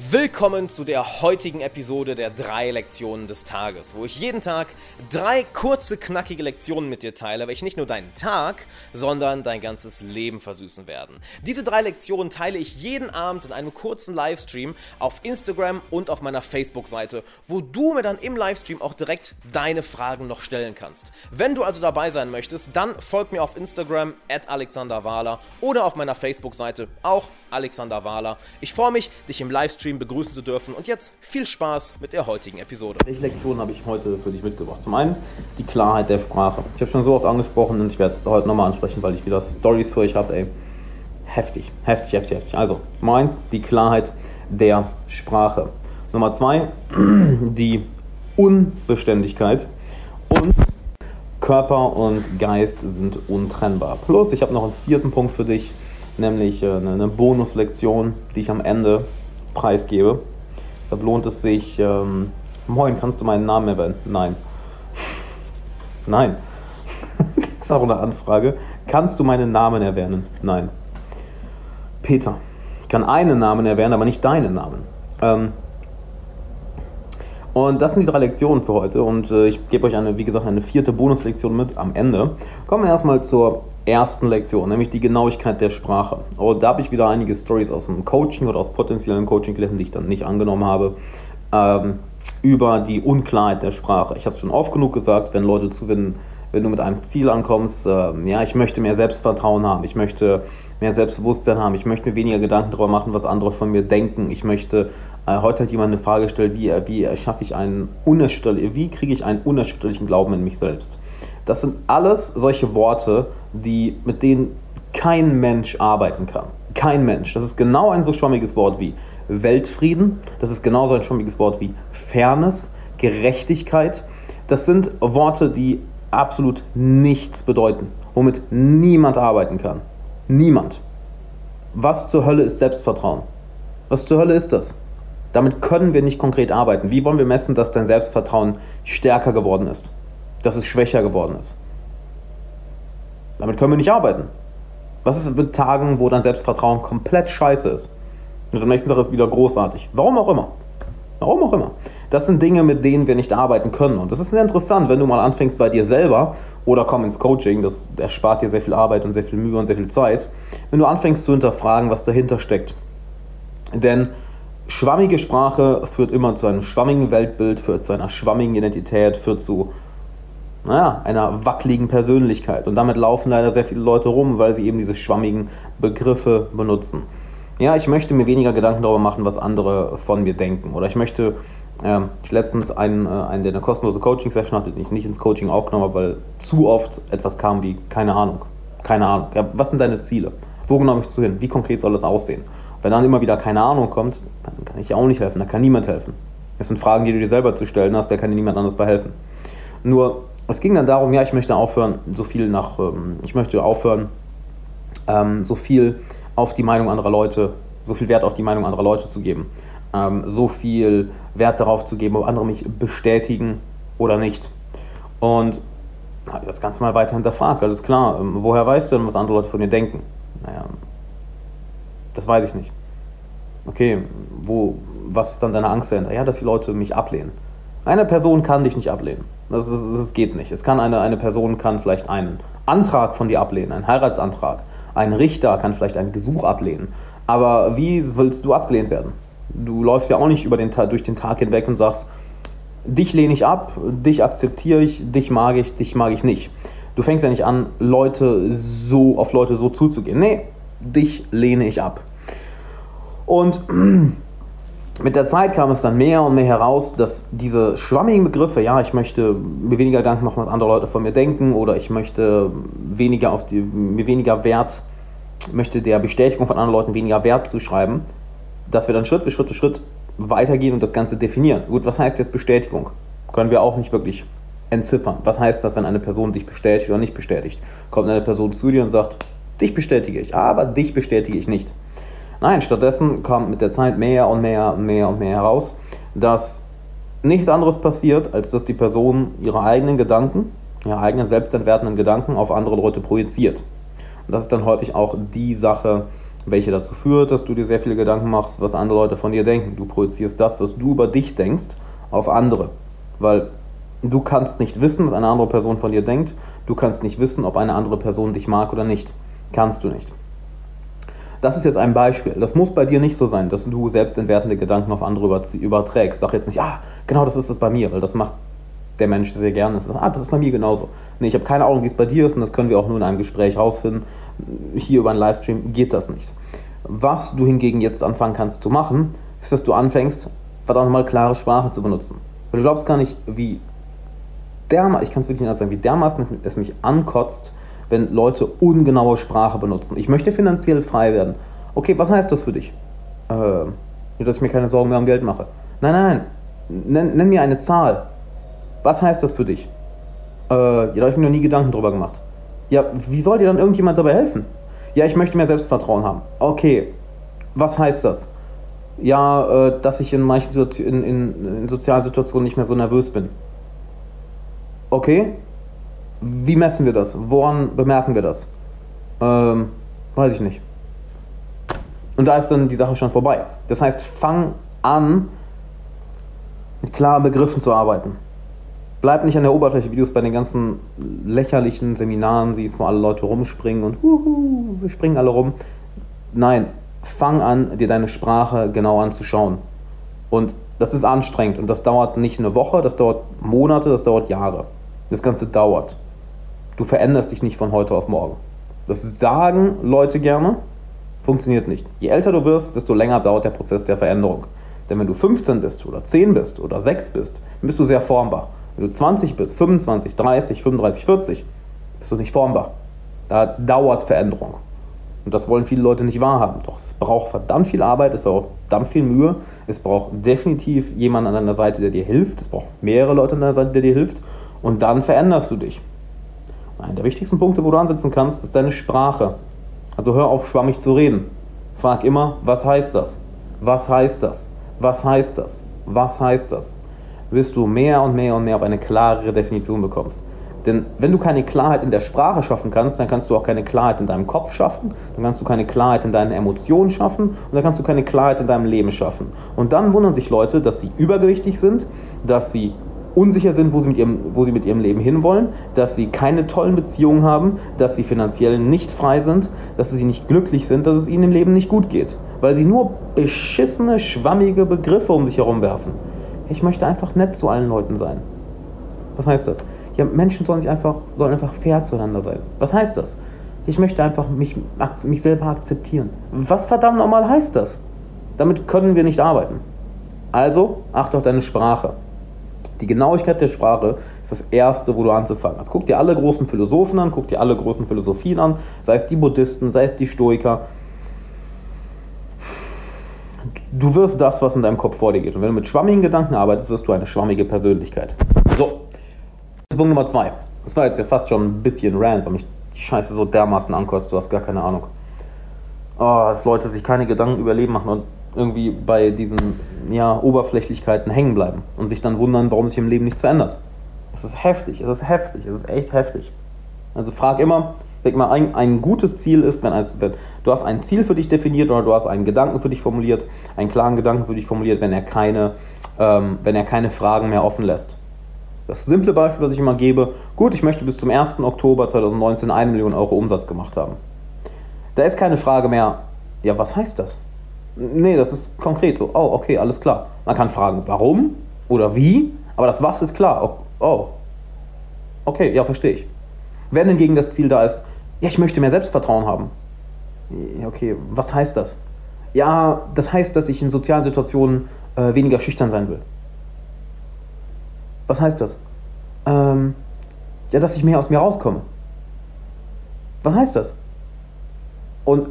Willkommen zu der heutigen Episode der drei Lektionen des Tages, wo ich jeden Tag drei kurze, knackige Lektionen mit dir teile, welche nicht nur deinen Tag, sondern dein ganzes Leben versüßen werden. Diese drei Lektionen teile ich jeden Abend in einem kurzen Livestream auf Instagram und auf meiner Facebook-Seite, wo du mir dann im Livestream auch direkt deine Fragen noch stellen kannst. Wenn du also dabei sein möchtest, dann folg mir auf Instagram at Alexander Wahler oder auf meiner Facebook-Seite auch Alexander Wahler. Ich freue mich, dich im Livestream Livestream begrüßen zu dürfen. Und jetzt viel Spaß mit der heutigen Episode. Welche Lektionen habe ich heute für dich mitgebracht? Zum einen die Klarheit der Sprache. Ich habe schon so oft angesprochen und ich werde es heute nochmal ansprechen, weil ich wieder Stories für euch habe. Ey, heftig, heftig, heftig, heftig. Also, Nummer eins, die Klarheit der Sprache. Nummer zwei, die Unbeständigkeit. Und Körper und Geist sind untrennbar. Plus, ich habe noch einen vierten Punkt für dich, nämlich äh, eine Bonuslektion, die ich am Ende preisgebe. Deshalb lohnt es sich. Ähm, Moin, kannst du meinen Namen erwähnen? Nein. Nein. das ist auch eine Anfrage. Kannst du meinen Namen erwähnen? Nein. Peter. Ich kann einen Namen erwähnen, aber nicht deinen Namen. Ähm, und das sind die drei Lektionen für heute und äh, ich gebe euch eine, wie gesagt, eine vierte Bonuslektion mit am Ende. Kommen wir erstmal zur ersten Lektion, nämlich die Genauigkeit der Sprache. Und da habe ich wieder einige Stories aus dem Coaching oder aus potenziellen Coaching-Klienten, die ich dann nicht angenommen habe, ähm, über die Unklarheit der Sprache. Ich habe es schon oft genug gesagt, wenn Leute zu, wenn, wenn du mit einem Ziel ankommst, äh, ja, ich möchte mehr Selbstvertrauen haben, ich möchte mehr Selbstbewusstsein haben, ich möchte mir weniger Gedanken darüber machen, was andere von mir denken, ich möchte äh, heute hat jemand eine Frage gestellt, wie, wie schaffe ich einen wie kriege ich einen unerschütterlichen Glauben in mich selbst? Das sind alles solche Worte, die, mit denen kein Mensch arbeiten kann. Kein Mensch. Das ist genau ein so schwammiges Wort wie Weltfrieden. Das ist genauso ein schwammiges Wort wie Fairness, Gerechtigkeit. Das sind Worte, die absolut nichts bedeuten, womit niemand arbeiten kann. Niemand. Was zur Hölle ist Selbstvertrauen? Was zur Hölle ist das? Damit können wir nicht konkret arbeiten. Wie wollen wir messen, dass dein Selbstvertrauen stärker geworden ist? Dass es schwächer geworden ist? Damit können wir nicht arbeiten. Was ist mit Tagen, wo dein Selbstvertrauen komplett scheiße ist? Und am nächsten Tag ist wieder großartig. Warum auch immer. Warum auch immer. Das sind Dinge, mit denen wir nicht arbeiten können. Und das ist sehr interessant, wenn du mal anfängst bei dir selber oder komm ins Coaching, das erspart dir sehr viel Arbeit und sehr viel Mühe und sehr viel Zeit, wenn du anfängst zu hinterfragen, was dahinter steckt. Denn schwammige Sprache führt immer zu einem schwammigen Weltbild, führt zu einer schwammigen Identität, führt zu naja, einer wackeligen Persönlichkeit. Und damit laufen leider sehr viele Leute rum, weil sie eben diese schwammigen Begriffe benutzen. Ja, ich möchte mir weniger Gedanken darüber machen, was andere von mir denken. Oder ich möchte, äh, ich letztens einen, äh, einen, der eine kostenlose Coaching-Session hatte, den ich nicht ins Coaching aufgenommen habe, weil zu oft etwas kam wie, keine Ahnung, keine Ahnung. Ja, was sind deine Ziele? Wo genau möchtest du hin? Wie konkret soll das aussehen? Wenn dann immer wieder keine Ahnung kommt, dann kann ich ja auch nicht helfen, da kann niemand helfen. Das sind Fragen, die du dir selber zu stellen hast, da kann dir niemand anders bei helfen. Nur, es ging dann darum, ja, ich möchte aufhören, so viel nach, ähm, ich möchte aufhören, ähm, so viel auf die Meinung anderer Leute, so viel Wert auf die Meinung anderer Leute zu geben, ähm, so viel Wert darauf zu geben, ob andere mich bestätigen oder nicht. Und habe das Ganze mal weiter hinterfragt, alles klar, woher weißt du denn, was andere Leute von dir denken? Naja, das weiß ich nicht. Okay, wo, was ist dann deine Angst dahinter? Ja, dass die Leute mich ablehnen. Eine Person kann dich nicht ablehnen. Das, ist, das geht nicht. Es kann eine, eine Person kann vielleicht einen Antrag von dir ablehnen, einen Heiratsantrag. Ein Richter kann vielleicht ein Gesuch ablehnen. Aber wie willst du abgelehnt werden? Du läufst ja auch nicht über den, durch den Tag hinweg und sagst, dich lehne ich ab, dich akzeptiere ich, dich mag ich, dich mag ich nicht. Du fängst ja nicht an, Leute so auf Leute so zuzugehen. Nee, dich lehne ich ab. Und mit der Zeit kam es dann mehr und mehr heraus, dass diese schwammigen Begriffe, ja, ich möchte mir weniger Gedanken machen, was andere Leute von mir denken, oder ich möchte weniger auf die, mir weniger Wert, möchte der Bestätigung von anderen Leuten weniger Wert zuschreiben, dass wir dann Schritt für Schritt für Schritt weitergehen und das Ganze definieren. Gut, was heißt jetzt Bestätigung? Können wir auch nicht wirklich entziffern. Was heißt das, wenn eine Person dich bestätigt oder nicht bestätigt? Kommt eine Person zu dir und sagt, dich bestätige ich, aber dich bestätige ich nicht. Nein, stattdessen kam mit der Zeit mehr und mehr und mehr und mehr heraus, dass nichts anderes passiert, als dass die Person ihre eigenen Gedanken, ihre eigenen selbstentwertenden Gedanken auf andere Leute projiziert. Und das ist dann häufig auch die Sache, welche dazu führt, dass du dir sehr viele Gedanken machst, was andere Leute von dir denken. Du projizierst das, was du über dich denkst, auf andere. Weil du kannst nicht wissen, was eine andere Person von dir denkt. Du kannst nicht wissen, ob eine andere Person dich mag oder nicht. Kannst du nicht. Das ist jetzt ein Beispiel. Das muss bei dir nicht so sein, dass du selbstentwertende Gedanken auf andere überträgst. Sag jetzt nicht, ah, genau das ist es bei mir, weil das macht der Mensch sehr gerne. Das ist, ah, das ist bei mir genauso. Nee, ich habe keine Ahnung, wie es bei dir ist und das können wir auch nur in einem Gespräch rausfinden. Hier über einen Livestream geht das nicht. Was du hingegen jetzt anfangen kannst zu machen, ist, dass du anfängst, verdammt nochmal klare Sprache zu benutzen. Weil du glaubst gar nicht, wie dermaßen, ich kann es wirklich nicht sagen, wie dermaßen es mich ankotzt, wenn Leute ungenaue Sprache benutzen. Ich möchte finanziell frei werden. Okay, was heißt das für dich? Äh, dass ich mir keine Sorgen mehr um Geld mache. Nein, nein, nenn, nenn mir eine Zahl. Was heißt das für dich? Äh, ja, da habe ich mir noch nie Gedanken drüber gemacht. Ja, wie soll dir dann irgendjemand dabei helfen? Ja, ich möchte mehr Selbstvertrauen haben. Okay, was heißt das? Ja, äh, dass ich in manchen in, in, in sozialen Situationen nicht mehr so nervös bin. Okay, wie messen wir das? Woran bemerken wir das? Ähm, weiß ich nicht. Und da ist dann die Sache schon vorbei. Das heißt, fang an, mit klaren Begriffen zu arbeiten. Bleib nicht an der Oberfläche, wie du es bei den ganzen lächerlichen Seminaren siehst, wo alle Leute rumspringen und huhu, wir springen alle rum. Nein, fang an, dir deine Sprache genau anzuschauen. Und das ist anstrengend und das dauert nicht eine Woche, das dauert Monate, das dauert Jahre. Das Ganze dauert. Du veränderst dich nicht von heute auf morgen. Das sagen Leute gerne, funktioniert nicht. Je älter du wirst, desto länger dauert der Prozess der Veränderung. Denn wenn du 15 bist oder 10 bist oder 6 bist, bist du sehr formbar. Wenn du 20 bist, 25, 30, 35, 40, bist du nicht formbar. Da dauert Veränderung. Und das wollen viele Leute nicht wahrhaben. Doch es braucht verdammt viel Arbeit, es braucht verdammt viel Mühe, es braucht definitiv jemanden an deiner Seite, der dir hilft, es braucht mehrere Leute an deiner Seite, der dir hilft. Und dann veränderst du dich. Einer der wichtigsten Punkte, wo du ansetzen kannst, ist deine Sprache. Also hör auf, schwammig zu reden. Frag immer, was heißt das? Was heißt das? Was heißt das? Was heißt das? Wirst du mehr und mehr und mehr auf eine klarere Definition bekommst. Denn wenn du keine Klarheit in der Sprache schaffen kannst, dann kannst du auch keine Klarheit in deinem Kopf schaffen, dann kannst du keine Klarheit in deinen Emotionen schaffen und dann kannst du keine Klarheit in deinem Leben schaffen. Und dann wundern sich Leute, dass sie übergewichtig sind, dass sie unsicher sind, wo sie, mit ihrem, wo sie mit ihrem Leben hinwollen, dass sie keine tollen Beziehungen haben, dass sie finanziell nicht frei sind, dass sie nicht glücklich sind, dass es ihnen im Leben nicht gut geht, weil sie nur beschissene, schwammige Begriffe um sich herum werfen. Ich möchte einfach nett zu allen Leuten sein. Was heißt das? Ja, Menschen sollen, sich einfach, sollen einfach fair zueinander sein. Was heißt das? Ich möchte einfach mich, mich selber akzeptieren. Was verdammt nochmal heißt das? Damit können wir nicht arbeiten. Also achte auf deine Sprache. Die Genauigkeit der Sprache ist das Erste, wo du anzufangen hast. Guck dir alle großen Philosophen an, guck dir alle großen Philosophien an, sei es die Buddhisten, sei es die Stoiker. Du wirst das, was in deinem Kopf vor dir geht. Und wenn du mit schwammigen Gedanken arbeitest, wirst du eine schwammige Persönlichkeit. So, Punkt Nummer zwei. Das war jetzt ja fast schon ein bisschen rant, weil mich die Scheiße so dermaßen ankotzt, du hast gar keine Ahnung. Oh, dass Leute sich keine Gedanken über Leben machen und irgendwie bei diesen ja, Oberflächlichkeiten hängen bleiben und sich dann wundern, warum sich im Leben nichts verändert. Es ist heftig, es ist heftig, es ist echt heftig. Also frag immer, denk mal, ein, ein gutes Ziel ist, wenn, als, wenn du hast ein Ziel für dich definiert oder du hast einen Gedanken für dich formuliert, einen klaren Gedanken für dich formuliert, wenn er keine, ähm, wenn er keine Fragen mehr offen lässt. Das simple Beispiel, was ich immer gebe, gut, ich möchte bis zum 1. Oktober 2019 eine Million Euro Umsatz gemacht haben. Da ist keine Frage mehr, ja, was heißt das? Nee, das ist konkret so. Oh, okay, alles klar. Man kann fragen, warum oder wie, aber das Was ist klar. Oh, oh. okay, ja, verstehe ich. Wenn hingegen das Ziel da ist, ja, ich möchte mehr Selbstvertrauen haben. Okay, was heißt das? Ja, das heißt, dass ich in sozialen Situationen äh, weniger schüchtern sein will. Was heißt das? Ähm, ja, dass ich mehr aus mir rauskomme. Was heißt das? Und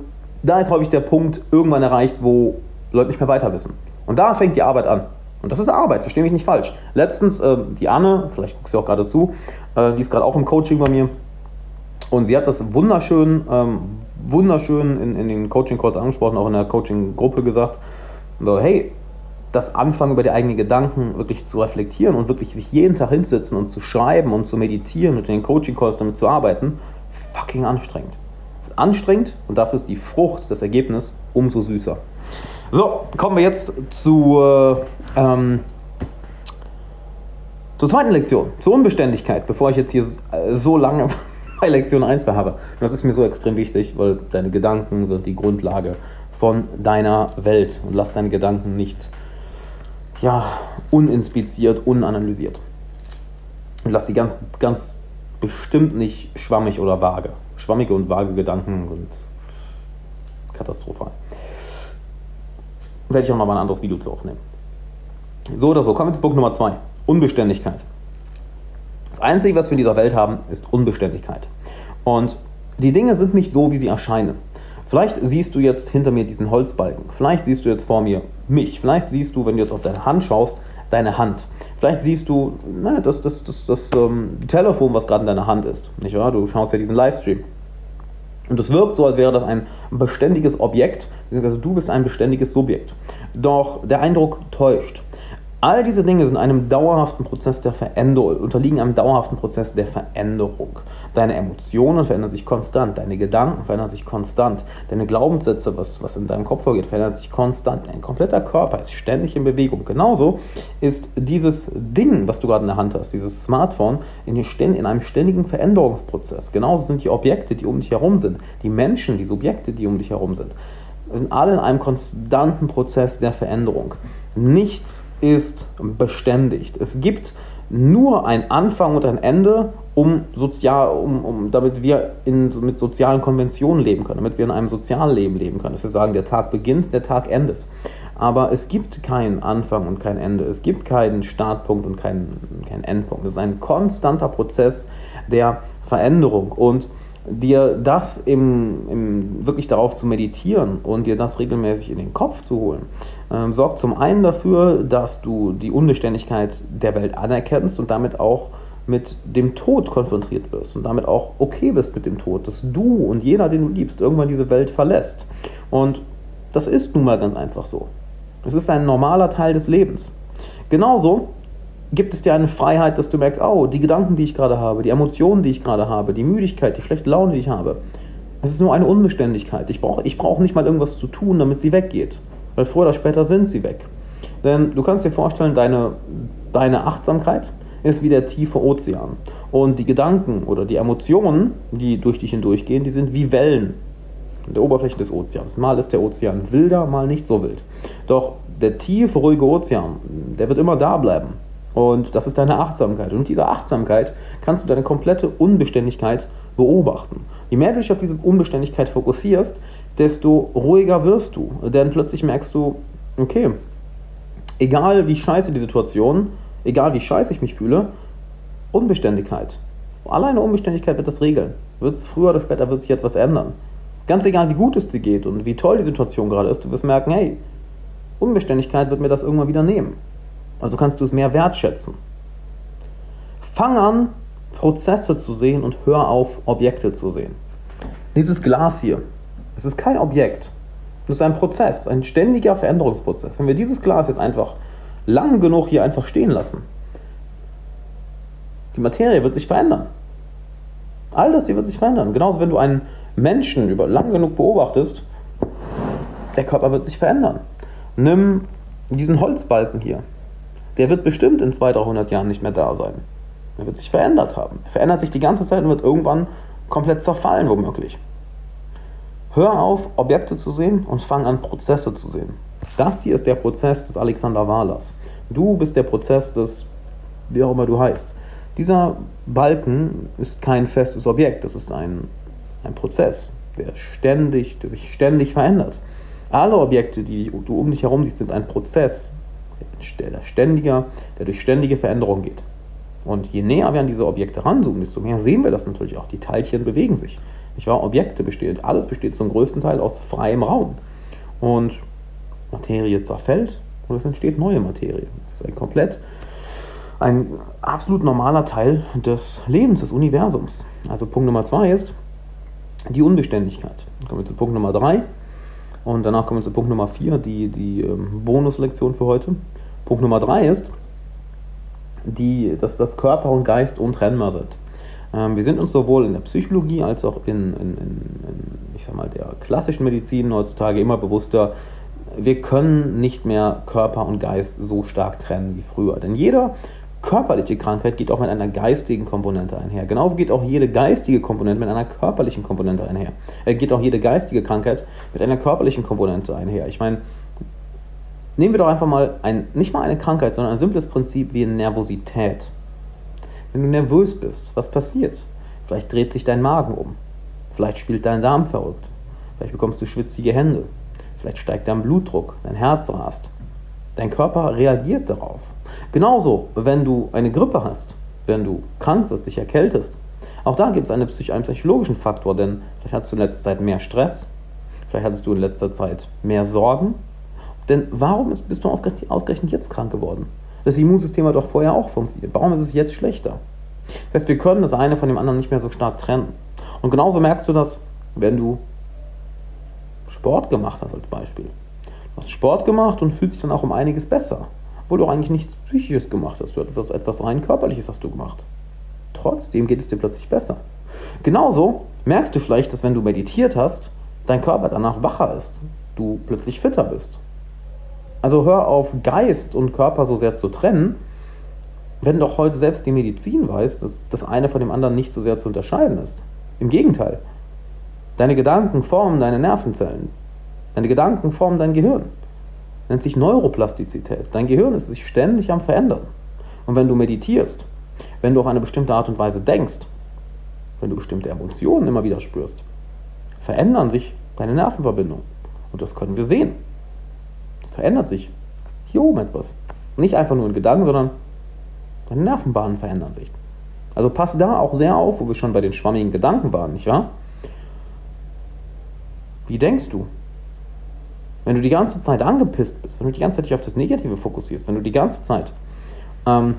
da ist häufig der Punkt irgendwann erreicht, wo Leute nicht mehr weiter wissen. Und da fängt die Arbeit an. Und das ist Arbeit, verstehe mich nicht falsch. Letztens, äh, die Anne, vielleicht guckst du auch gerade zu, äh, die ist gerade auch im Coaching bei mir. Und sie hat das wunderschön, ähm, wunderschön in, in den Coaching-Calls angesprochen, auch in der Coaching-Gruppe gesagt. So, hey, das Anfangen über die eigenen Gedanken wirklich zu reflektieren und wirklich sich jeden Tag hinsetzen und zu schreiben und zu meditieren und in den Coaching-Calls damit zu arbeiten, fucking anstrengend anstrengend und dafür ist die Frucht, das Ergebnis, umso süßer. So, kommen wir jetzt zu, ähm, zur zweiten Lektion, zur Unbeständigkeit, bevor ich jetzt hier so lange bei Lektion 1 verharre. Das ist mir so extrem wichtig, weil deine Gedanken sind die Grundlage von deiner Welt und lass deine Gedanken nicht ja, uninspiziert, unanalysiert. Und lass sie ganz, ganz bestimmt nicht schwammig oder vage. Schwammige und vage Gedanken sind katastrophal. Werde ich auch noch mal ein anderes Video zu aufnehmen. So oder so, kommen wir zu Punkt Nummer 2. Unbeständigkeit. Das Einzige, was wir in dieser Welt haben, ist Unbeständigkeit. Und die Dinge sind nicht so, wie sie erscheinen. Vielleicht siehst du jetzt hinter mir diesen Holzbalken. Vielleicht siehst du jetzt vor mir mich. Vielleicht siehst du, wenn du jetzt auf deine Hand schaust, deine Hand. Vielleicht siehst du na, das, das, das, das ähm, Telefon, was gerade in deiner Hand ist. Nicht wahr? Du schaust ja diesen Livestream. Und es wirkt so, als wäre das ein beständiges Objekt, also du bist ein beständiges Subjekt. Doch der Eindruck täuscht. All diese Dinge sind einem dauerhaften Prozess der Veränderung, unterliegen einem dauerhaften Prozess der Veränderung. Deine Emotionen verändern sich konstant, deine Gedanken verändern sich konstant, deine Glaubenssätze, was, was in deinem Kopf vorgeht, verändern sich konstant. Dein kompletter Körper ist ständig in Bewegung. Genauso ist dieses Ding, was du gerade in der Hand hast, dieses Smartphone, in, in einem ständigen Veränderungsprozess. Genauso sind die Objekte, die um dich herum sind, die Menschen, die Subjekte, die um dich herum sind, sind alle in einem konstanten Prozess der Veränderung. Nichts ist beständigt. Es gibt nur ein Anfang und ein Ende, um sozial, um, um, damit wir in, mit sozialen Konventionen leben können, damit wir in einem Sozialleben leben können. Dass wir sagen, der Tag beginnt, der Tag endet. Aber es gibt keinen Anfang und kein Ende. Es gibt keinen Startpunkt und keinen, keinen Endpunkt. Es ist ein konstanter Prozess der Veränderung. Und dir das im, im, wirklich darauf zu meditieren und dir das regelmäßig in den Kopf zu holen, ähm, sorgt zum einen dafür, dass du die Unbeständigkeit der Welt anerkennst und damit auch mit dem Tod konfrontiert wirst und damit auch okay bist mit dem Tod, dass du und jeder, den du liebst, irgendwann diese Welt verlässt. Und das ist nun mal ganz einfach so. Es ist ein normaler Teil des Lebens. Genauso gibt es dir eine Freiheit, dass du merkst, oh, die Gedanken, die ich gerade habe, die Emotionen, die ich gerade habe, die Müdigkeit, die schlechte Laune, die ich habe, es ist nur eine Unbeständigkeit. Ich brauche ich brauch nicht mal irgendwas zu tun, damit sie weggeht. Weil früher oder später sind sie weg. Denn du kannst dir vorstellen, deine, deine Achtsamkeit ist wie der tiefe Ozean. Und die Gedanken oder die Emotionen, die durch dich hindurchgehen, die sind wie Wellen in der Oberfläche des Ozeans. Mal ist der Ozean wilder, mal nicht so wild. Doch der tiefe, ruhige Ozean, der wird immer da bleiben. Und das ist deine Achtsamkeit. Und mit dieser Achtsamkeit kannst du deine komplette Unbeständigkeit beobachten. Je mehr du dich auf diese Unbeständigkeit fokussierst, desto ruhiger wirst du. Denn plötzlich merkst du, okay, egal wie scheiße die Situation, egal wie scheiße ich mich fühle, Unbeständigkeit. Alleine Unbeständigkeit wird das regeln. Wird, früher oder später wird sich etwas ändern. Ganz egal, wie gut es dir geht und wie toll die Situation gerade ist, du wirst merken, hey, Unbeständigkeit wird mir das irgendwann wieder nehmen. Also kannst du es mehr wertschätzen. Fang an, Prozesse zu sehen und hör auf, Objekte zu sehen. Dieses Glas hier, es ist kein Objekt. Es ist ein Prozess, ein ständiger Veränderungsprozess. Wenn wir dieses Glas jetzt einfach lang genug hier einfach stehen lassen, die Materie wird sich verändern. All das hier wird sich verändern. Genauso, wenn du einen Menschen über lang genug beobachtest, der Körper wird sich verändern. Nimm diesen Holzbalken hier der wird bestimmt in 200, 300 Jahren nicht mehr da sein. Er wird sich verändert haben. Er verändert sich die ganze Zeit und wird irgendwann komplett zerfallen, womöglich. Hör auf, Objekte zu sehen und fang an, Prozesse zu sehen. Das hier ist der Prozess des Alexander Wahlers. Du bist der Prozess des, wie auch immer du heißt. Dieser Balken ist kein festes Objekt, das ist ein, ein Prozess, der, ständig, der sich ständig verändert. Alle Objekte, die du um dich herum siehst, sind ein Prozess, der ständiger, der durch ständige Veränderung geht. Und je näher wir an diese Objekte ranzoomen, desto mehr sehen wir das natürlich auch. Die Teilchen bewegen sich. Nicht wahr? Objekte bestehen, alles besteht zum größten Teil aus freiem Raum. Und Materie zerfällt und es entsteht neue Materie. Das ist ein komplett, ein absolut normaler Teil des Lebens, des Universums. Also Punkt Nummer zwei ist die Unbeständigkeit. Dann kommen wir zu Punkt Nummer drei. Und danach kommen wir zu Punkt Nummer 4, die, die ähm, Bonuslektion für heute. Punkt Nummer 3 ist, die, dass das Körper und Geist untrennbar sind. Ähm, wir sind uns sowohl in der Psychologie als auch in, in, in, ich sag mal, der klassischen Medizin heutzutage immer bewusster, wir können nicht mehr Körper und Geist so stark trennen wie früher. Denn jede körperliche Krankheit geht auch mit einer geistigen Komponente einher. Genauso geht auch jede geistige Komponente mit einer körperlichen Komponente einher. Äh, geht auch jede geistige Krankheit mit einer körperlichen Komponente einher. Ich meine, nehmen wir doch einfach mal ein, nicht mal eine Krankheit, sondern ein simples Prinzip wie Nervosität. Wenn du nervös bist, was passiert? Vielleicht dreht sich dein Magen um. Vielleicht spielt dein Darm verrückt. Vielleicht bekommst du schwitzige Hände. Vielleicht steigt dein Blutdruck, dein Herz rast. Dein Körper reagiert darauf. Genauso, wenn du eine Grippe hast, wenn du krank wirst, dich erkältest. Auch da gibt es einen psychologischen Faktor, denn vielleicht hattest du in letzter Zeit mehr Stress, vielleicht hattest du in letzter Zeit mehr Sorgen. Denn warum bist du ausgerechnet jetzt krank geworden? Das Immunsystem hat doch vorher auch funktioniert. Warum ist es jetzt schlechter? Das heißt, wir können das eine von dem anderen nicht mehr so stark trennen. Und genauso merkst du das, wenn du Sport gemacht hast als Beispiel. Du hast Sport gemacht und fühlst dich dann auch um einiges besser, obwohl du auch eigentlich nichts Psychisches gemacht hast. Du hast etwas, rein Körperliches hast du gemacht. Trotzdem geht es dir plötzlich besser. Genauso merkst du vielleicht, dass wenn du meditiert hast, dein Körper danach wacher ist, du plötzlich fitter bist. Also hör auf, Geist und Körper so sehr zu trennen, wenn doch heute selbst die Medizin weiß, dass das eine von dem anderen nicht so sehr zu unterscheiden ist. Im Gegenteil, Deine Gedanken formen deine Nervenzellen. Deine Gedanken formen dein Gehirn. Nennt sich Neuroplastizität. Dein Gehirn ist sich ständig am Verändern. Und wenn du meditierst, wenn du auf eine bestimmte Art und Weise denkst, wenn du bestimmte Emotionen immer wieder spürst, verändern sich deine Nervenverbindungen. Und das können wir sehen. Es verändert sich hier oben etwas. Nicht einfach nur in Gedanken, sondern deine Nervenbahnen verändern sich. Also pass da auch sehr auf, wo wir schon bei den schwammigen Gedanken waren, nicht wahr? Wie denkst du? Wenn du die ganze Zeit angepisst bist, wenn du die ganze Zeit dich auf das Negative fokussierst, wenn du die ganze Zeit, ähm,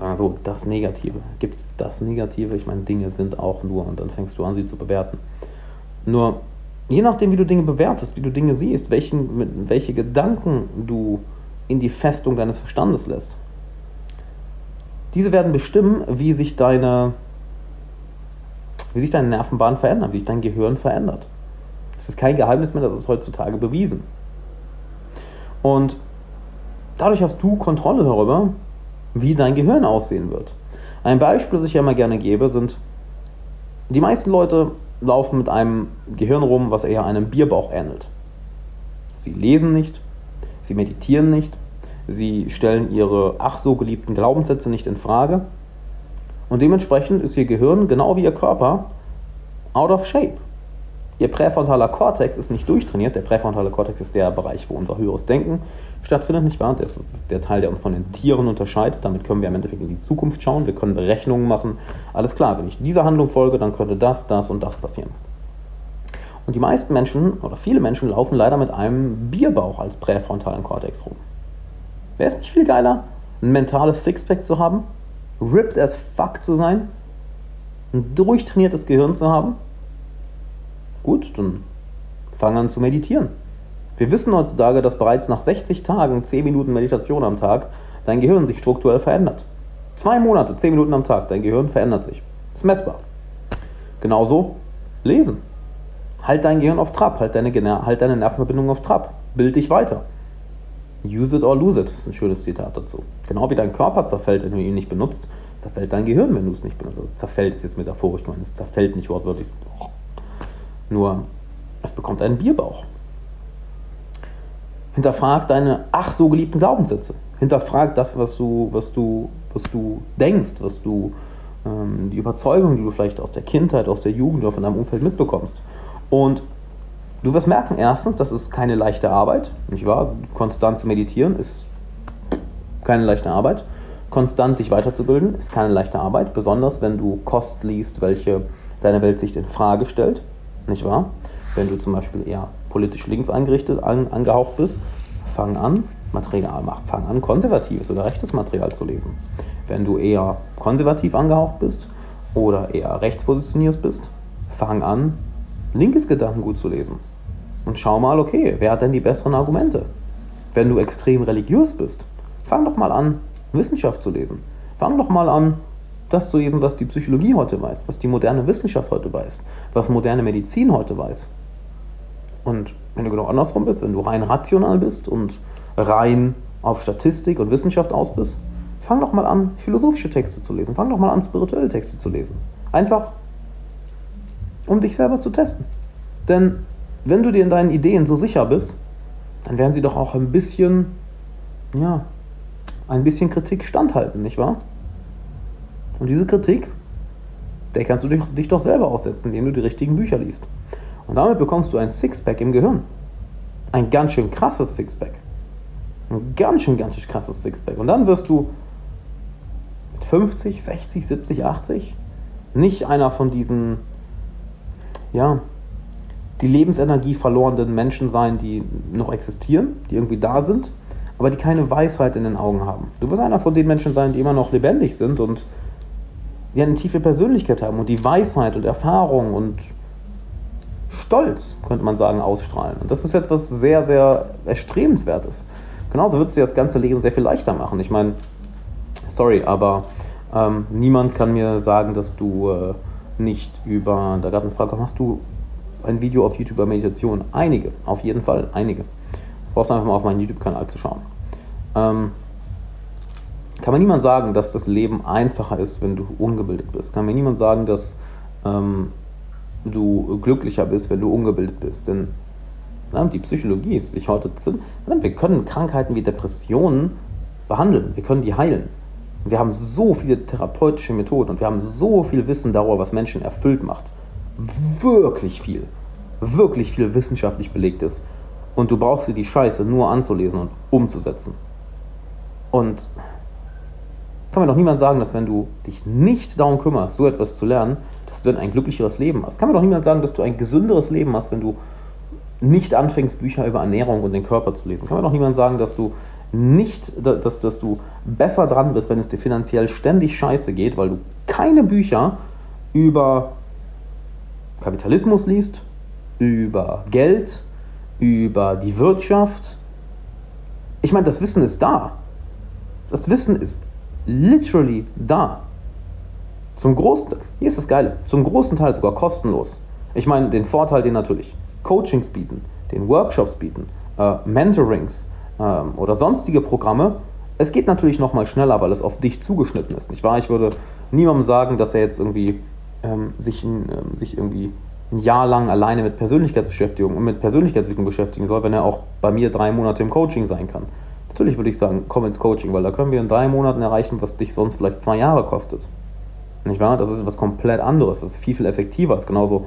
also das Negative, gibt es das Negative? Ich meine, Dinge sind auch nur und dann fängst du an, sie zu bewerten. Nur, je nachdem, wie du Dinge bewertest, wie du Dinge siehst, welchen, welche Gedanken du in die Festung deines Verstandes lässt, diese werden bestimmen, wie sich deine, wie sich deine Nervenbahnen verändern, wie sich dein Gehirn verändert. Es ist kein Geheimnis mehr, das ist heutzutage bewiesen. Und dadurch hast du Kontrolle darüber, wie dein Gehirn aussehen wird. Ein Beispiel, das ich ja immer gerne gebe, sind, die meisten Leute laufen mit einem Gehirn rum, was eher einem Bierbauch ähnelt. Sie lesen nicht, sie meditieren nicht, sie stellen ihre ach so geliebten Glaubenssätze nicht in Frage. Und dementsprechend ist ihr Gehirn, genau wie ihr Körper, out of shape. Ihr präfrontaler Kortex ist nicht durchtrainiert. Der präfrontale Kortex ist der Bereich, wo unser höheres Denken stattfindet, nicht wahr? Der ist der Teil, der uns von den Tieren unterscheidet. Damit können wir im Endeffekt in die Zukunft schauen. Wir können Berechnungen machen. Alles klar, wenn ich dieser Handlung folge, dann könnte das, das und das passieren. Und die meisten Menschen oder viele Menschen laufen leider mit einem Bierbauch als präfrontalen Kortex rum. Wäre es nicht viel geiler, ein mentales Sixpack zu haben, ripped as fuck zu sein, ein durchtrainiertes Gehirn zu haben Gut, dann fang an zu meditieren. Wir wissen heutzutage, dass bereits nach 60 Tagen 10 Minuten Meditation am Tag dein Gehirn sich strukturell verändert. Zwei Monate, 10 Minuten am Tag, dein Gehirn verändert sich. Ist messbar. Genauso lesen. Halt dein Gehirn auf Trab, halt deine, halt deine Nervenverbindung auf Trab. Bild dich weiter. Use it or lose it, ist ein schönes Zitat dazu. Genau wie dein Körper zerfällt, wenn du ihn nicht benutzt, zerfällt dein Gehirn, wenn du es nicht benutzt. Zerfällt ist jetzt metaphorisch gemeint, es zerfällt nicht wortwörtlich. Nur, es bekommt einen Bierbauch. Hinterfrag deine ach so geliebten Glaubenssätze. Hinterfrag das, was du, was du, was du denkst, was du, ähm, die Überzeugung, die du vielleicht aus der Kindheit, aus der Jugend oder von deinem Umfeld mitbekommst. Und du wirst merken, erstens, das ist keine leichte Arbeit, nicht wahr? Konstant zu meditieren ist keine leichte Arbeit. Konstant dich weiterzubilden ist keine leichte Arbeit, besonders wenn du Kost liest, welche deine Weltsicht in Frage stellt nicht wahr? Wenn du zum Beispiel eher politisch links angerichtet, an, angehaucht bist, fang an, Material, fang an, konservatives oder rechtes Material zu lesen. Wenn du eher konservativ angehaucht bist oder eher rechts positioniert bist, fang an, linkes Gedankengut zu lesen. Und schau mal, okay, wer hat denn die besseren Argumente? Wenn du extrem religiös bist, fang doch mal an, Wissenschaft zu lesen. Fang doch mal an, das zu lesen, was die Psychologie heute weiß, was die moderne Wissenschaft heute weiß, was moderne Medizin heute weiß. Und wenn du genau andersrum bist, wenn du rein rational bist und rein auf Statistik und Wissenschaft aus bist, fang doch mal an, philosophische Texte zu lesen. Fang doch mal an, spirituelle Texte zu lesen. Einfach, um dich selber zu testen. Denn wenn du dir in deinen Ideen so sicher bist, dann werden sie doch auch ein bisschen, ja, ein bisschen Kritik standhalten, nicht wahr? Und diese Kritik, der kannst du dich, doch selber aussetzen, indem du die richtigen Bücher liest. Und damit bekommst du ein Sixpack im Gehirn. Ein ganz schön krasses Sixpack. Ein ganz schön, ganz schön krasses Sixpack. Und dann wirst du mit 50, 60, 70, 80 nicht einer von diesen, ja, die Lebensenergie verlorenen Menschen sein, die noch existieren, die irgendwie da sind, aber die keine Weisheit in den Augen haben. Du wirst einer von den Menschen sein, die immer noch lebendig sind und die eine tiefe Persönlichkeit haben und die Weisheit und Erfahrung und Stolz, könnte man sagen, ausstrahlen. Und das ist etwas sehr, sehr Erstrebenswertes. Genauso wird es dir das ganze Leben sehr viel leichter machen. Ich meine, sorry, aber ähm, niemand kann mir sagen, dass du äh, nicht über, da gab eine Frage, hast du ein Video auf YouTube über Meditation? Einige, auf jeden Fall einige. Du brauchst einfach mal auf meinen YouTube-Kanal zu schauen. Ähm, kann mir niemand sagen, dass das Leben einfacher ist, wenn du ungebildet bist. Kann mir niemand sagen, dass ähm, du glücklicher bist, wenn du ungebildet bist. Denn na, die Psychologie ist sich heute. Wir können Krankheiten wie Depressionen behandeln, wir können die heilen. Wir haben so viele therapeutische Methoden und wir haben so viel Wissen darüber, was Menschen erfüllt macht. Wirklich viel. Wirklich viel wissenschaftlich belegt ist. Und du brauchst dir die Scheiße nur anzulesen und umzusetzen. Und kann mir doch niemand sagen, dass wenn du dich nicht darum kümmerst, so etwas zu lernen, dass du dann ein glücklicheres Leben hast. Kann mir doch niemand sagen, dass du ein gesünderes Leben hast, wenn du nicht anfängst, Bücher über Ernährung und den Körper zu lesen. Kann mir doch niemand sagen, dass du nicht, dass, dass du besser dran bist, wenn es dir finanziell ständig scheiße geht, weil du keine Bücher über Kapitalismus liest, über Geld, über die Wirtschaft. Ich meine, das Wissen ist da. Das Wissen ist literally da. Zum großen, hier ist das Geile, zum großen Teil sogar kostenlos. Ich meine, den Vorteil, den natürlich Coachings bieten, den Workshops bieten, äh, Mentorings äh, oder sonstige Programme. Es geht natürlich nochmal schneller, weil es auf dich zugeschnitten ist, nicht wahr? Ich würde niemandem sagen, dass er jetzt irgendwie ähm, sich, ähm, sich irgendwie ein Jahr lang alleine mit Persönlichkeitsbeschäftigung und mit Persönlichkeitsentwicklung beschäftigen soll, wenn er auch bei mir drei Monate im Coaching sein kann. Natürlich würde ich sagen, komm ins Coaching, weil da können wir in drei Monaten erreichen, was dich sonst vielleicht zwei Jahre kostet. Nicht wahr? Das ist etwas komplett anderes. Das ist viel, viel effektiver. Das ist genauso,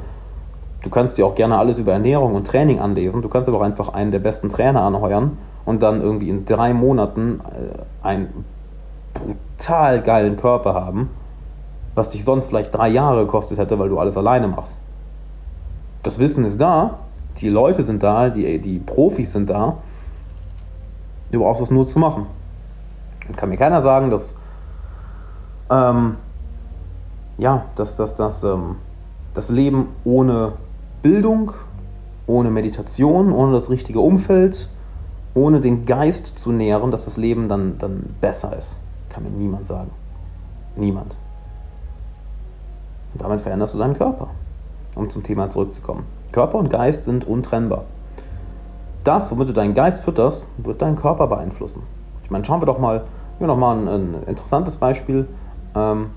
du kannst dir auch gerne alles über Ernährung und Training anlesen. Du kannst aber auch einfach einen der besten Trainer anheuern und dann irgendwie in drei Monaten äh, einen brutal geilen Körper haben, was dich sonst vielleicht drei Jahre gekostet hätte, weil du alles alleine machst. Das Wissen ist da, die Leute sind da, die, die Profis sind da. Du brauchst es nur zu machen. Und kann mir keiner sagen, dass ähm, ja, dass, dass, dass ähm, das Leben ohne Bildung, ohne Meditation, ohne das richtige Umfeld, ohne den Geist zu nähren, dass das Leben dann, dann besser ist. Kann mir niemand sagen. Niemand. Und damit veränderst du deinen Körper, um zum Thema zurückzukommen. Körper und Geist sind untrennbar. Das, womit du deinen Geist fütterst, wird deinen Körper beeinflussen. Ich meine, schauen wir doch mal, hier nochmal ein, ein interessantes Beispiel. Ähm,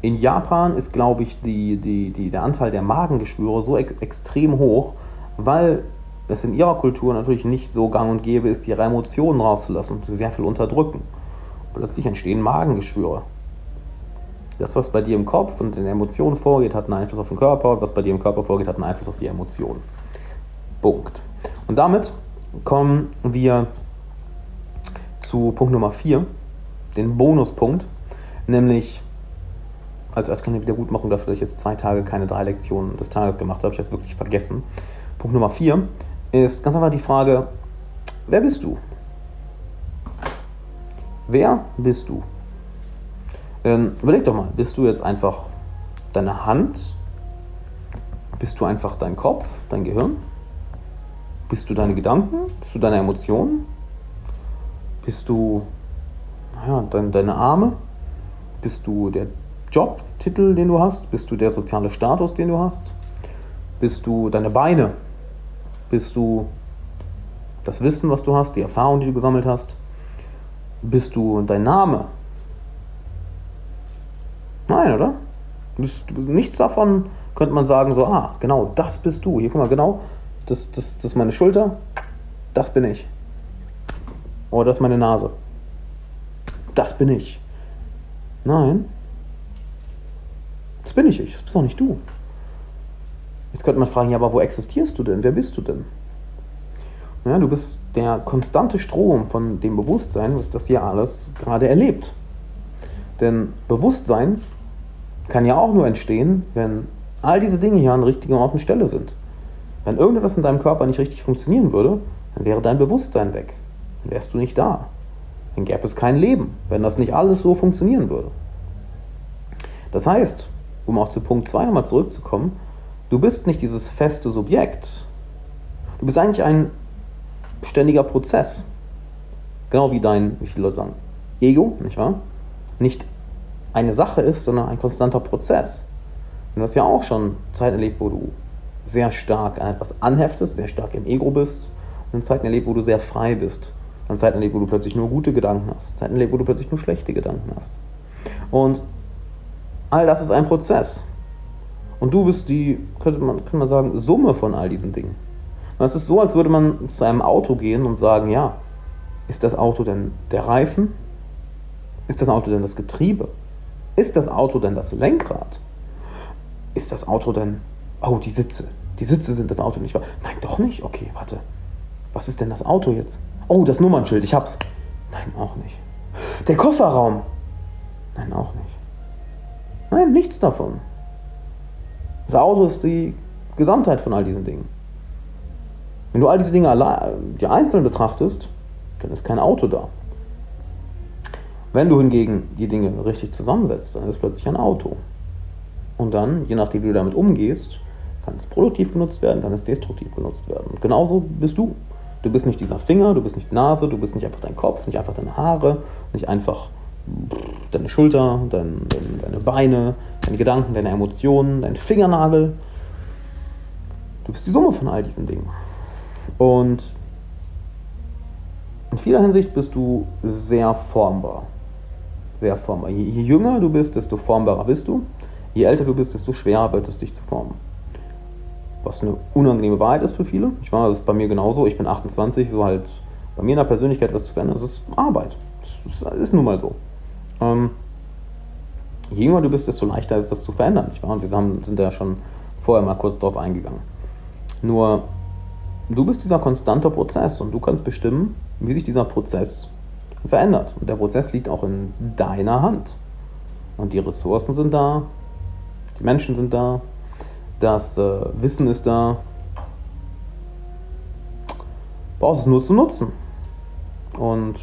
in Japan ist, glaube ich, die, die, die, der Anteil der Magengeschwüre so ex extrem hoch, weil es in ihrer Kultur natürlich nicht so gang und gäbe ist, ihre Emotionen rauszulassen und sehr viel unterdrücken. Plötzlich entstehen Magengeschwüre. Das, was bei dir im Kopf und in den Emotionen vorgeht, hat einen Einfluss auf den Körper und was bei dir im Körper vorgeht, hat einen Einfluss auf die Emotionen. Punkt. Und damit kommen wir zu Punkt Nummer 4, den Bonuspunkt, nämlich als, als kleine Wiedergutmachung dafür, dass ich jetzt zwei Tage keine drei Lektionen des Tages gemacht habe, ich habe es wirklich vergessen. Punkt Nummer vier ist ganz einfach die Frage, wer bist du? Wer bist du? Ähm, überleg doch mal, bist du jetzt einfach deine Hand? Bist du einfach dein Kopf, dein Gehirn? Bist du deine Gedanken? Bist du deine Emotionen? Bist du ja, dein, deine Arme? Bist du der Jobtitel, den du hast? Bist du der soziale Status, den du hast? Bist du deine Beine? Bist du das Wissen, was du hast, die Erfahrung, die du gesammelt hast? Bist du dein Name? Nein, oder? Nichts davon könnte man sagen, so, ah, genau, das bist du. Hier, guck mal, genau, das, das, das ist meine Schulter, das bin ich. Oder das ist meine Nase. Das bin ich. Nein, das bin ich ich, das bist auch nicht du. Jetzt könnte man fragen, ja, aber wo existierst du denn? Wer bist du denn? Ja, du bist der konstante Strom von dem Bewusstsein, was das hier alles gerade erlebt. Denn Bewusstsein kann ja auch nur entstehen, wenn all diese Dinge hier an richtigen Ort und Stelle sind. Wenn irgendetwas in deinem Körper nicht richtig funktionieren würde, dann wäre dein Bewusstsein weg. Dann wärst du nicht da. Dann gäbe es kein Leben, wenn das nicht alles so funktionieren würde. Das heißt, um auch zu Punkt 2 nochmal zurückzukommen, du bist nicht dieses feste Subjekt. Du bist eigentlich ein ständiger Prozess. Genau wie dein, wie viele Leute sagen, Ego, nicht wahr? Nicht eine Sache ist, sondern ein konstanter Prozess. Du hast ja auch schon Zeiten erlebt, wo du sehr stark an etwas anheftest, sehr stark im Ego bist und Zeiten erlebt, wo du sehr frei bist. Und Zeiten erlebt, wo du plötzlich nur gute Gedanken hast. Zeiten erlebt, wo du plötzlich nur schlechte Gedanken hast. Und all das ist ein Prozess. Und du bist die, könnte man, könnte man sagen, Summe von all diesen Dingen. Es ist so, als würde man zu einem Auto gehen und sagen, ja, ist das Auto denn der Reifen? Ist das Auto denn das Getriebe? Ist das Auto denn das Lenkrad? Ist das Auto denn, oh, die Sitze. Die Sitze sind das Auto nicht wahr? Nein, doch nicht? Okay, warte. Was ist denn das Auto jetzt? Oh, das Nummernschild, ich hab's. Nein, auch nicht. Der Kofferraum. Nein, auch nicht. Nein, nichts davon. Das Auto ist die Gesamtheit von all diesen Dingen. Wenn du all diese Dinge allein, die einzeln betrachtest, dann ist kein Auto da. Wenn du hingegen die Dinge richtig zusammensetzt, dann ist plötzlich ein Auto. Und dann, je nachdem, wie du damit umgehst, kann es produktiv genutzt werden, kann es destruktiv genutzt werden. Und genauso bist du. Du bist nicht dieser Finger, du bist nicht Nase, du bist nicht einfach dein Kopf, nicht einfach deine Haare, nicht einfach deine Schulter, dein, dein, deine Beine, deine Gedanken, deine Emotionen, dein Fingernagel. Du bist die Summe von all diesen Dingen. Und in vieler Hinsicht bist du sehr formbar. Sehr formbar. Je, je jünger du bist, desto formbarer bist du. Je älter du bist, desto schwerer wird es, dich zu formen. Was eine unangenehme Wahrheit ist für viele. Ich war, das ist bei mir genauso. Ich bin 28, so halt bei mir in der Persönlichkeit was zu verändern, das ist Arbeit. Das ist nun mal so. Ähm, je jünger du bist, desto leichter ist das zu verändern. Nicht wahr? Und wir haben, sind ja schon vorher mal kurz drauf eingegangen. Nur, du bist dieser konstante Prozess und du kannst bestimmen, wie sich dieser Prozess verändert. Und der Prozess liegt auch in deiner Hand. Und die Ressourcen sind da, die Menschen sind da, das äh, Wissen ist da. Du brauchst es nur zu nutzen. Und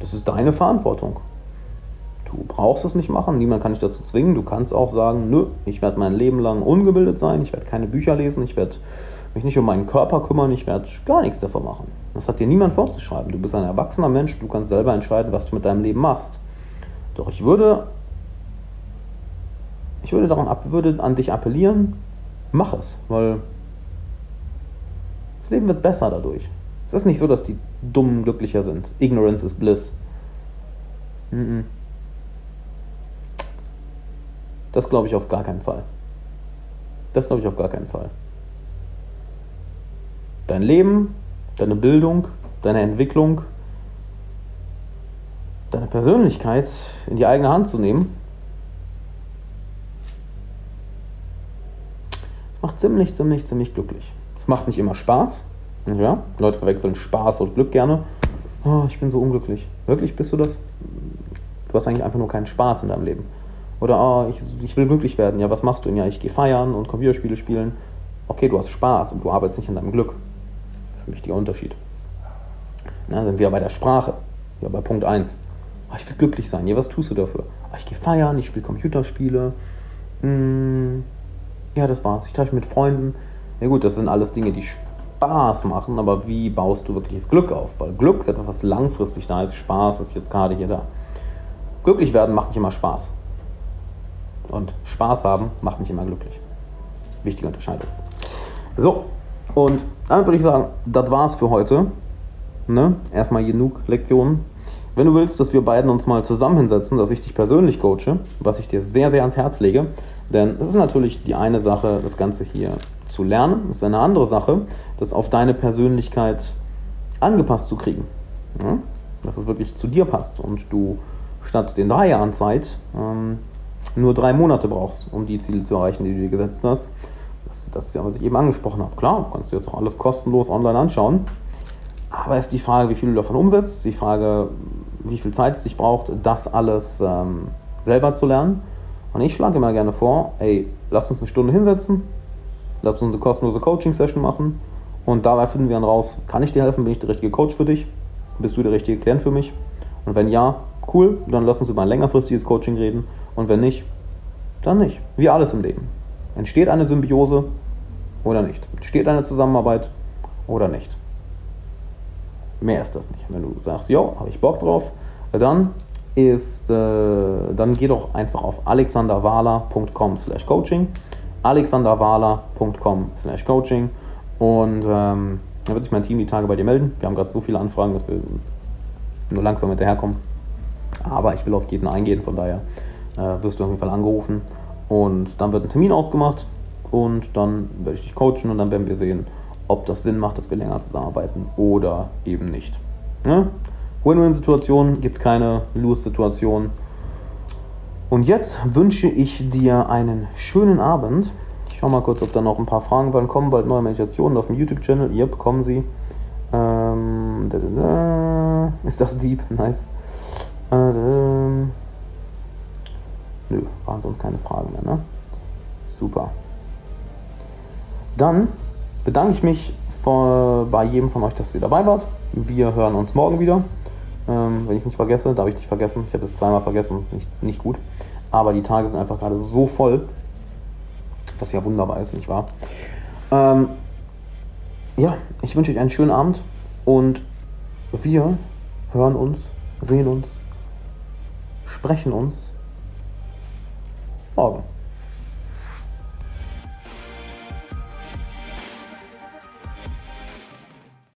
das ist deine Verantwortung. Du brauchst es nicht machen, niemand kann dich dazu zwingen. Du kannst auch sagen, nö, ich werde mein Leben lang ungebildet sein, ich werde keine Bücher lesen, ich werde mich nicht um meinen Körper kümmern, ich werde gar nichts davon machen. Das hat dir niemand vorzuschreiben. Du bist ein erwachsener Mensch, du kannst selber entscheiden, was du mit deinem Leben machst. Doch ich würde, ich würde, daran würde an dich appellieren, mach es, weil das Leben wird besser dadurch. Es ist nicht so, dass die Dummen glücklicher sind. Ignorance is bliss. -mm. Das glaube ich auf gar keinen Fall. Das glaube ich auf gar keinen Fall. Dein Leben, deine Bildung, deine Entwicklung, deine Persönlichkeit in die eigene Hand zu nehmen, macht ziemlich, ziemlich, ziemlich glücklich. Es macht nicht immer Spaß. Ja? Leute verwechseln Spaß und Glück gerne. Oh, ich bin so unglücklich. Wirklich bist du das? Du hast eigentlich einfach nur keinen Spaß in deinem Leben. Oder, oh, ich, ich will glücklich werden. Ja, was machst du denn? Ja, ich gehe feiern und Computerspiele spielen. Okay, du hast Spaß und du arbeitest nicht an deinem Glück. Das ist ein wichtiger Unterschied. Na, sind wir bei der Sprache. Ja, bei Punkt 1. Oh, ich will glücklich sein. Ja, was tust du dafür? Oh, ich gehe feiern, ich spiele Computerspiele. Hm, ja, das war's. Ich treffe mit Freunden. Ja gut, das sind alles Dinge, die Spaß machen, aber wie baust du wirkliches Glück auf? Weil Glück ist etwas, was langfristig da ist. Spaß ist jetzt gerade hier da. glücklich werden macht nicht immer Spaß. Und Spaß haben macht nicht immer glücklich. Wichtige Unterscheidung. So, und damit würde ich sagen, das war's für heute. Ne? Erstmal genug Lektionen. Wenn du willst, dass wir beiden uns mal zusammen hinsetzen, dass ich dich persönlich coache, was ich dir sehr, sehr ans Herz lege, denn es ist natürlich die eine Sache, das Ganze hier zu lernen, es ist eine andere Sache, das auf deine Persönlichkeit angepasst zu kriegen. Ja? Dass es wirklich zu dir passt und du statt den drei Jahren Zeit ähm, nur drei Monate brauchst, um die Ziele zu erreichen, die du dir gesetzt hast. Das, das ist ja, was ich eben angesprochen habe. Klar, kannst du jetzt auch alles kostenlos online anschauen. Aber ist die Frage, wie viel du davon umsetzt, die Frage, wie viel Zeit es dich braucht, das alles ähm, selber zu lernen. Und ich schlage immer gerne vor, ey, lass uns eine Stunde hinsetzen, lass uns eine kostenlose Coaching-Session machen und dabei finden wir dann raus, kann ich dir helfen, bin ich der richtige Coach für dich, bist du der richtige Klient für mich? Und wenn ja, cool, dann lass uns über ein längerfristiges Coaching reden und wenn nicht, dann nicht. Wie alles im Leben. Entsteht eine Symbiose oder nicht? Entsteht eine Zusammenarbeit oder nicht? Mehr ist das nicht. Wenn du sagst, jo, habe ich Bock drauf, dann ist, äh, dann geh doch einfach auf alexanderwala.com slash coaching alexanderwala.com slash coaching und ähm, dann wird sich mein Team die Tage bei dir melden. Wir haben gerade so viele Anfragen, dass wir nur langsam hinterherkommen. Aber ich will auf jeden eingehen, von daher äh, wirst du auf jeden Fall angerufen und dann wird ein Termin ausgemacht und dann werde ich dich coachen und dann werden wir sehen, ob das Sinn macht, dass wir länger zusammenarbeiten oder eben nicht. Ja? Win-Win-Situation, gibt keine Lose-Situation. Und jetzt wünsche ich dir einen schönen Abend. Ich schau mal kurz, ob da noch ein paar Fragen waren. Kommen bald neue Meditationen auf dem YouTube-Channel. Ihr bekommen sie. Ähm, da, da, da. Ist das deep? Nice. Äh, Nö, waren sonst keine Fragen mehr, ne? Super. Dann bedanke ich mich bei jedem von euch, dass ihr dabei wart. Wir hören uns morgen wieder. Ähm, wenn ich es nicht vergesse, darf ich nicht vergessen. Ich habe es zweimal vergessen, nicht, nicht gut. Aber die Tage sind einfach gerade so voll, was ja wunderbar ist, nicht wahr? Ähm, ja, ich wünsche euch einen schönen Abend und wir hören uns, sehen uns, sprechen uns morgen.